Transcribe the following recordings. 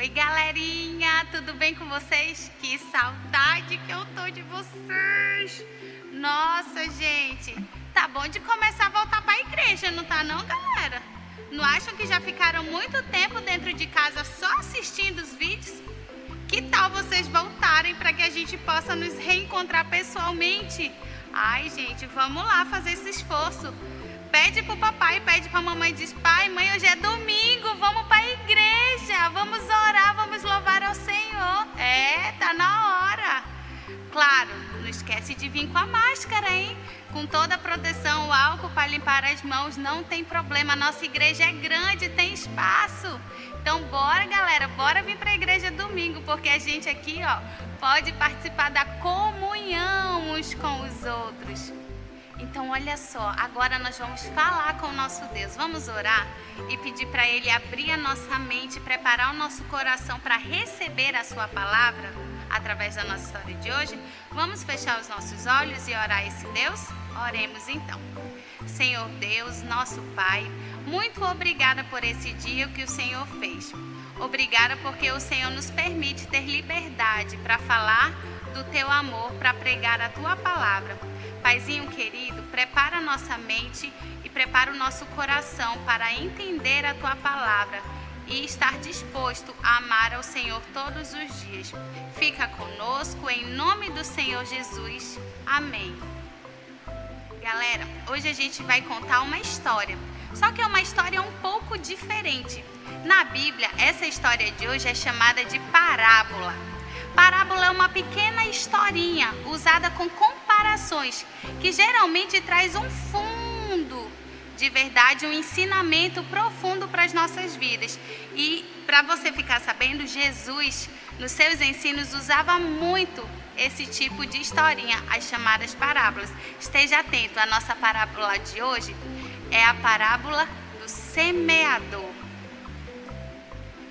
Oi, galerinha, tudo bem com vocês? Que saudade que eu tô de vocês! Nossa, gente, tá bom de começar a voltar para a igreja, não tá não, galera? Não acham que já ficaram muito tempo dentro de casa só assistindo os vídeos? Que tal vocês voltarem para que a gente possa nos reencontrar pessoalmente? Ai, gente, vamos lá fazer esse esforço. Pede pro papai, pede pra mamãe, diz: Pai, mãe, hoje é domingo, vamos para a igreja, vamos orar, tá na hora. Claro, não esquece de vir com a máscara, hein? Com toda a proteção, o álcool para limpar as mãos, não tem problema. Nossa igreja é grande, tem espaço. Então, bora, galera, bora vir para a igreja domingo, porque a gente aqui, ó, pode participar da comunhão uns com os outros. Então, olha só, agora nós vamos falar com o nosso Deus. Vamos orar e pedir para Ele abrir a nossa mente, preparar o nosso coração para receber a Sua palavra através da nossa história de hoje. Vamos fechar os nossos olhos e orar esse Deus? Oremos então. Senhor Deus, nosso Pai, muito obrigada por esse dia que o Senhor fez. Obrigada porque o Senhor nos permite ter liberdade para falar do teu amor, para pregar a tua palavra. Paizinho querido, prepara nossa mente e prepara o nosso coração para entender a tua palavra e estar disposto a amar ao Senhor todos os dias. Fica conosco em nome do Senhor Jesus. Amém. Galera, hoje a gente vai contar uma história, só que é uma história um pouco diferente. Na Bíblia, essa história de hoje é chamada de parábola. Parábola é uma pequena historinha usada com comparações, que geralmente traz um fundo de verdade, um ensinamento profundo para as nossas vidas. E para você ficar sabendo, Jesus, nos seus ensinos, usava muito esse tipo de historinha, as chamadas parábolas. Esteja atento, a nossa parábola de hoje é a parábola do semeador.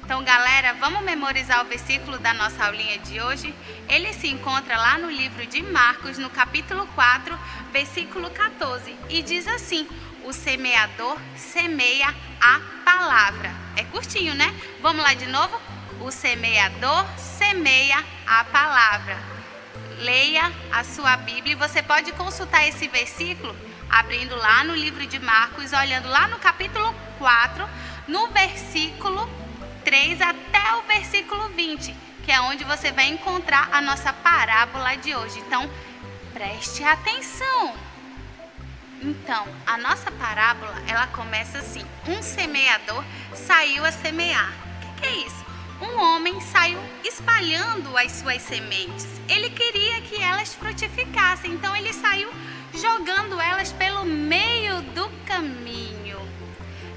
Então, galera, vamos memorizar o versículo da nossa aulinha de hoje. Ele se encontra lá no livro de Marcos, no capítulo 4, versículo 14, e diz assim: O semeador semeia a palavra. É curtinho, né? Vamos lá de novo? O semeador semeia a palavra. Leia a sua Bíblia e você pode consultar esse versículo abrindo lá no livro de Marcos, olhando lá no capítulo 4, no versículo 3 até o versículo 20, que é onde você vai encontrar a nossa parábola de hoje. Então, preste atenção. Então, a nossa parábola, ela começa assim: um semeador saiu a semear. O que, que é isso? Um homem saiu espalhando as suas sementes. Ele queria que elas frutificassem, então ele saiu jogando elas pelo meio do caminho.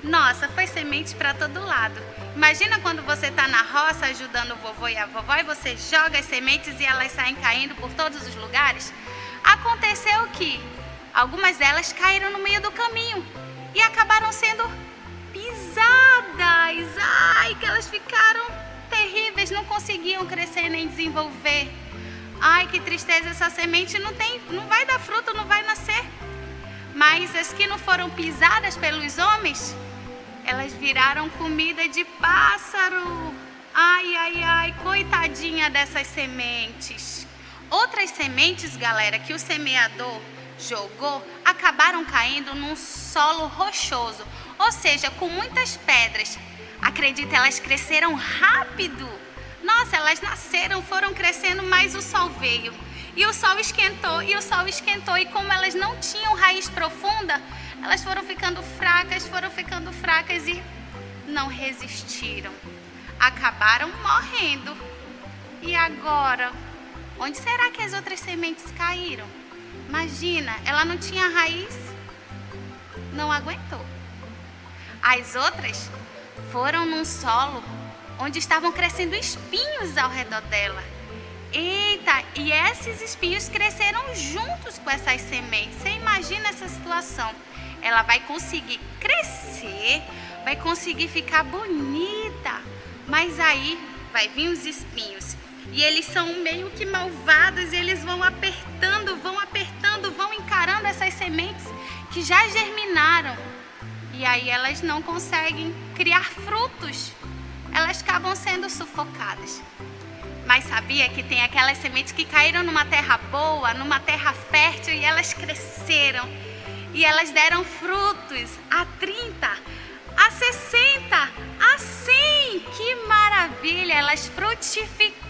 Nossa, foi semente para todo lado. Imagina quando você está na roça ajudando o vovô e a vovó e você joga as sementes e elas saem caindo por todos os lugares. Aconteceu que algumas delas caíram no meio do caminho e acabaram sendo pisadas. Ai, que elas ficaram terríveis, não conseguiam crescer nem desenvolver. Ai, que tristeza, essa semente não tem, não vai dar fruto, não vai nascer. Mas as que não foram pisadas pelos homens, elas viraram comida de pássaro. Ai, ai, ai, coitadinha dessas sementes. Outras sementes, galera, que o semeador jogou, acabaram caindo num solo rochoso, ou seja, com muitas pedras. Acredita, elas cresceram rápido. Nossa, elas nasceram, foram crescendo, mas o sol veio. E o sol esquentou, e o sol esquentou, e como elas não tinham raiz profunda, elas foram ficando fracas, foram ficando fracas e não resistiram. Acabaram morrendo. E agora? Onde será que as outras sementes caíram? Imagina, ela não tinha raiz, não aguentou. As outras foram num solo onde estavam crescendo espinhos ao redor dela. Eita, e esses espinhos cresceram juntos com essas sementes. Você imagina essa situação? ela vai conseguir crescer, vai conseguir ficar bonita, mas aí vai vir os espinhos. E eles são meio que malvados, e eles vão apertando, vão apertando, vão encarando essas sementes que já germinaram. E aí elas não conseguem criar frutos. elas acabam sendo sufocadas. Mas sabia que tem aquelas sementes que caíram numa terra boa, numa terra fértil e elas cresceram. E elas deram frutos a 30, a 60, a 100. Que maravilha! Elas frutificaram.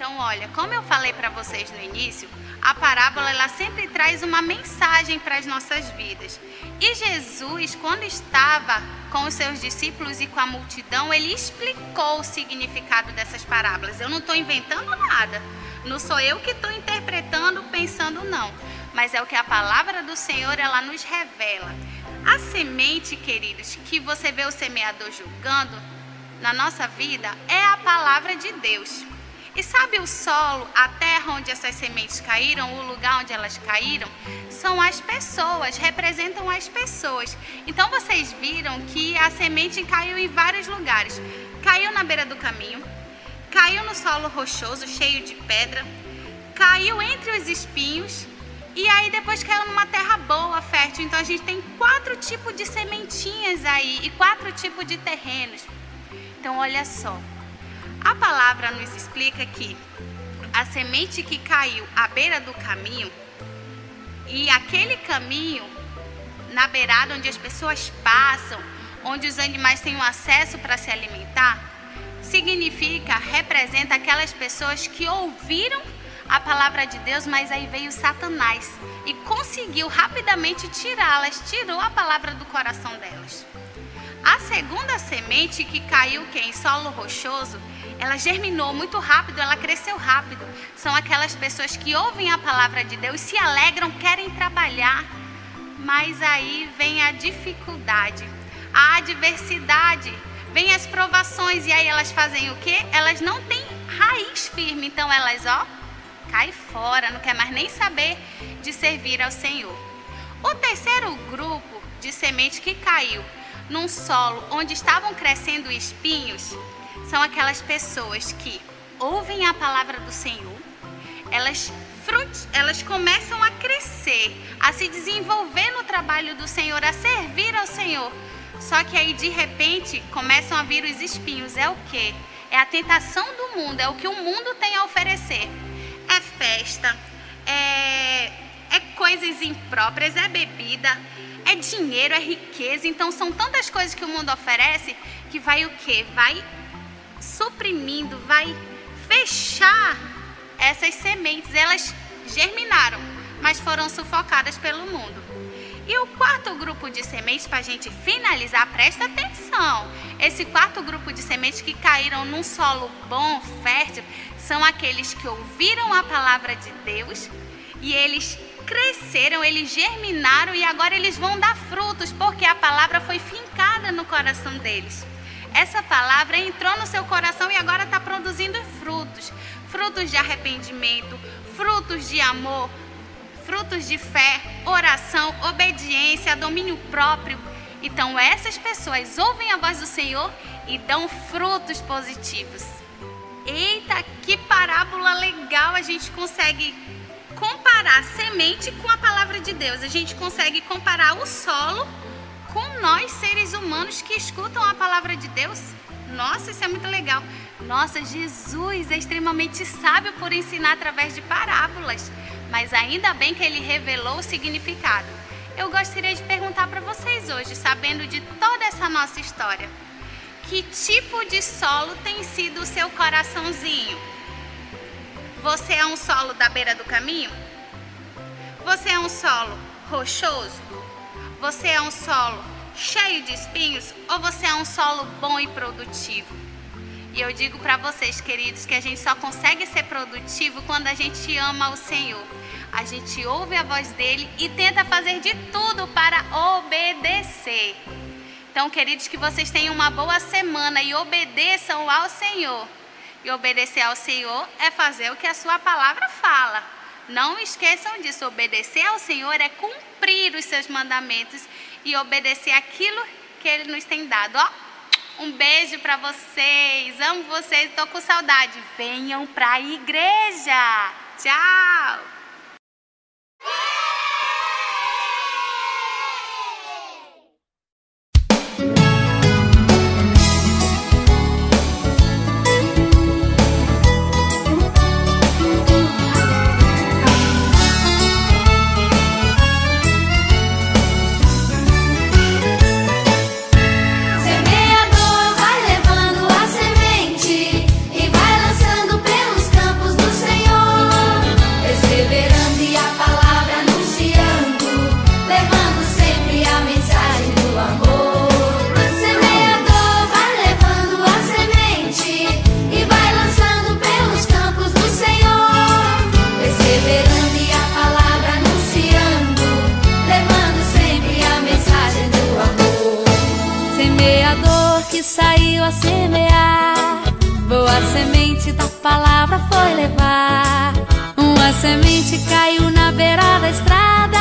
Então, olha, como eu falei para vocês no início, a parábola ela sempre traz uma mensagem para as nossas vidas. E Jesus, quando estava com os seus discípulos e com a multidão, ele explicou o significado dessas parábolas. Eu não estou inventando nada. Não sou eu que estou interpretando, pensando não. Mas é o que a palavra do Senhor ela nos revela. A semente, queridos, que você vê o semeador julgando na nossa vida é a palavra de Deus. E sabe o solo, a terra onde essas sementes caíram, o lugar onde elas caíram? São as pessoas, representam as pessoas. Então vocês viram que a semente caiu em vários lugares. Caiu na beira do caminho, caiu no solo rochoso, cheio de pedra, caiu entre os espinhos e aí depois caiu numa terra boa, fértil. Então a gente tem quatro tipos de sementinhas aí e quatro tipos de terrenos. Então olha só. A palavra nos explica que a semente que caiu à beira do caminho e aquele caminho na beirada onde as pessoas passam, onde os animais têm um acesso para se alimentar, significa, representa aquelas pessoas que ouviram a palavra de Deus, mas aí veio Satanás e conseguiu rapidamente tirá-las, tirou a palavra do coração delas. A segunda semente que caiu que em solo rochoso, ela germinou muito rápido, ela cresceu rápido. São aquelas pessoas que ouvem a palavra de Deus, se alegram, querem trabalhar, mas aí vem a dificuldade, a adversidade, vem as provações e aí elas fazem o quê? Elas não têm raiz firme, então elas, ó, cai fora, não quer mais nem saber de servir ao Senhor. O terceiro grupo de semente que caiu num solo onde estavam crescendo espinhos são aquelas pessoas que ouvem a palavra do Senhor, elas, elas começam a crescer, a se desenvolver no trabalho do Senhor, a servir ao Senhor. Só que aí de repente começam a vir os espinhos. É o que? É a tentação do mundo, é o que o mundo tem a oferecer. É festa, é, é coisas impróprias, é bebida, é dinheiro, é riqueza. Então são tantas coisas que o mundo oferece que vai o que? Vai suprimindo, vai fechar essas sementes. Elas germinaram, mas foram sufocadas pelo mundo. E o quarto grupo de sementes, para a gente finalizar, presta atenção. Esse quarto grupo de sementes que caíram num solo bom, fértil, são aqueles que ouviram a palavra de Deus e eles cresceram, eles germinaram e agora eles vão dar frutos, porque a palavra foi fincada no coração deles. Essa palavra entrou no seu coração e agora está produzindo frutos frutos de arrependimento, frutos de amor, frutos de fé, oração, obediência, domínio próprio. Então, essas pessoas ouvem a voz do Senhor e dão frutos positivos. Eita, que parábola legal! A gente consegue comparar semente com a palavra de Deus. A gente consegue comparar o solo com nós, seres humanos que escutam a palavra de Deus. Nossa, isso é muito legal. Nossa, Jesus é extremamente sábio por ensinar através de parábolas, mas ainda bem que ele revelou o significado. Eu gostaria de perguntar para vocês hoje, sabendo de toda essa nossa história, que tipo de solo tem sido o seu coraçãozinho? Você é um solo da beira do caminho? Você é um solo rochoso? Você é um solo cheio de espinhos ou você é um solo bom e produtivo? E eu digo para vocês, queridos, que a gente só consegue ser produtivo quando a gente ama o Senhor. A gente ouve a voz dele e tenta fazer de tudo para obedecer. Então, queridos, que vocês tenham uma boa semana e obedeçam ao Senhor. E obedecer ao Senhor é fazer o que a sua palavra fala. Não esqueçam disso. Obedecer ao Senhor é cumprir os seus mandamentos e obedecer aquilo que Ele nos tem dado. Ó, um beijo para vocês. Amo vocês. Estou com saudade. Venham para a igreja. Tchau. que saiu a semear. Boa semente da palavra foi levar. Uma semente caiu na beira da estrada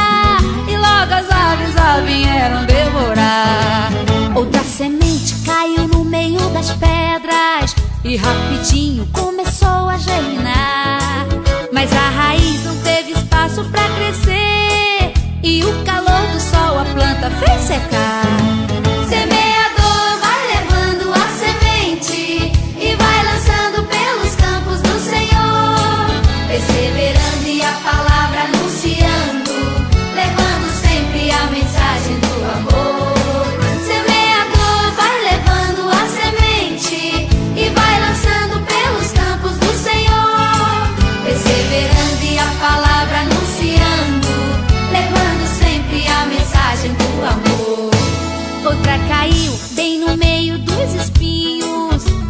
e logo as aves a vieram devorar. Outra semente caiu no meio das pedras e rapidinho começou a germinar. Mas a raiz não teve espaço para crescer e o calor do sol a planta fez secar.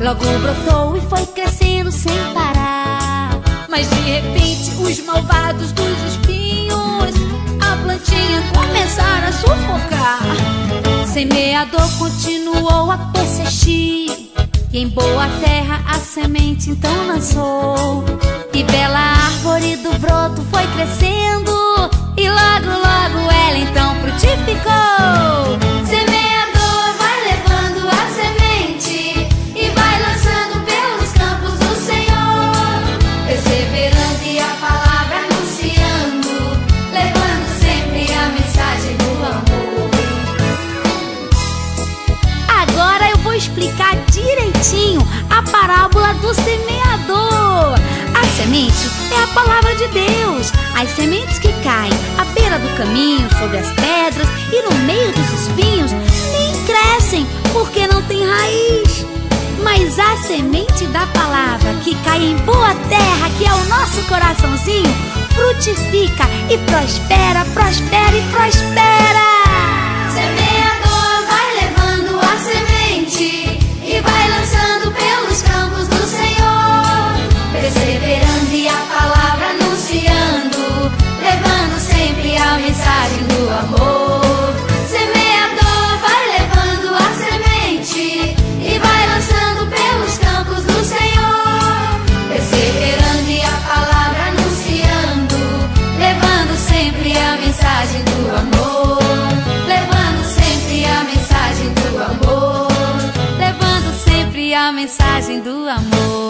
Logo brotou e foi crescendo sem parar. Mas de repente, os malvados dos espinhos, a plantinha começaram a sufocar. Semeador continuou a persistir. E em boa terra a semente então lançou. E bela árvore do broto foi crescendo. E logo, logo ela então frutificou. É a palavra de Deus. As sementes que caem à beira do caminho, sobre as pedras e no meio dos espinhos nem crescem porque não tem raiz. Mas a semente da palavra que cai em boa terra, que é o nosso coraçãozinho, frutifica e prospera, prospera e prospera. Mensagem do amor.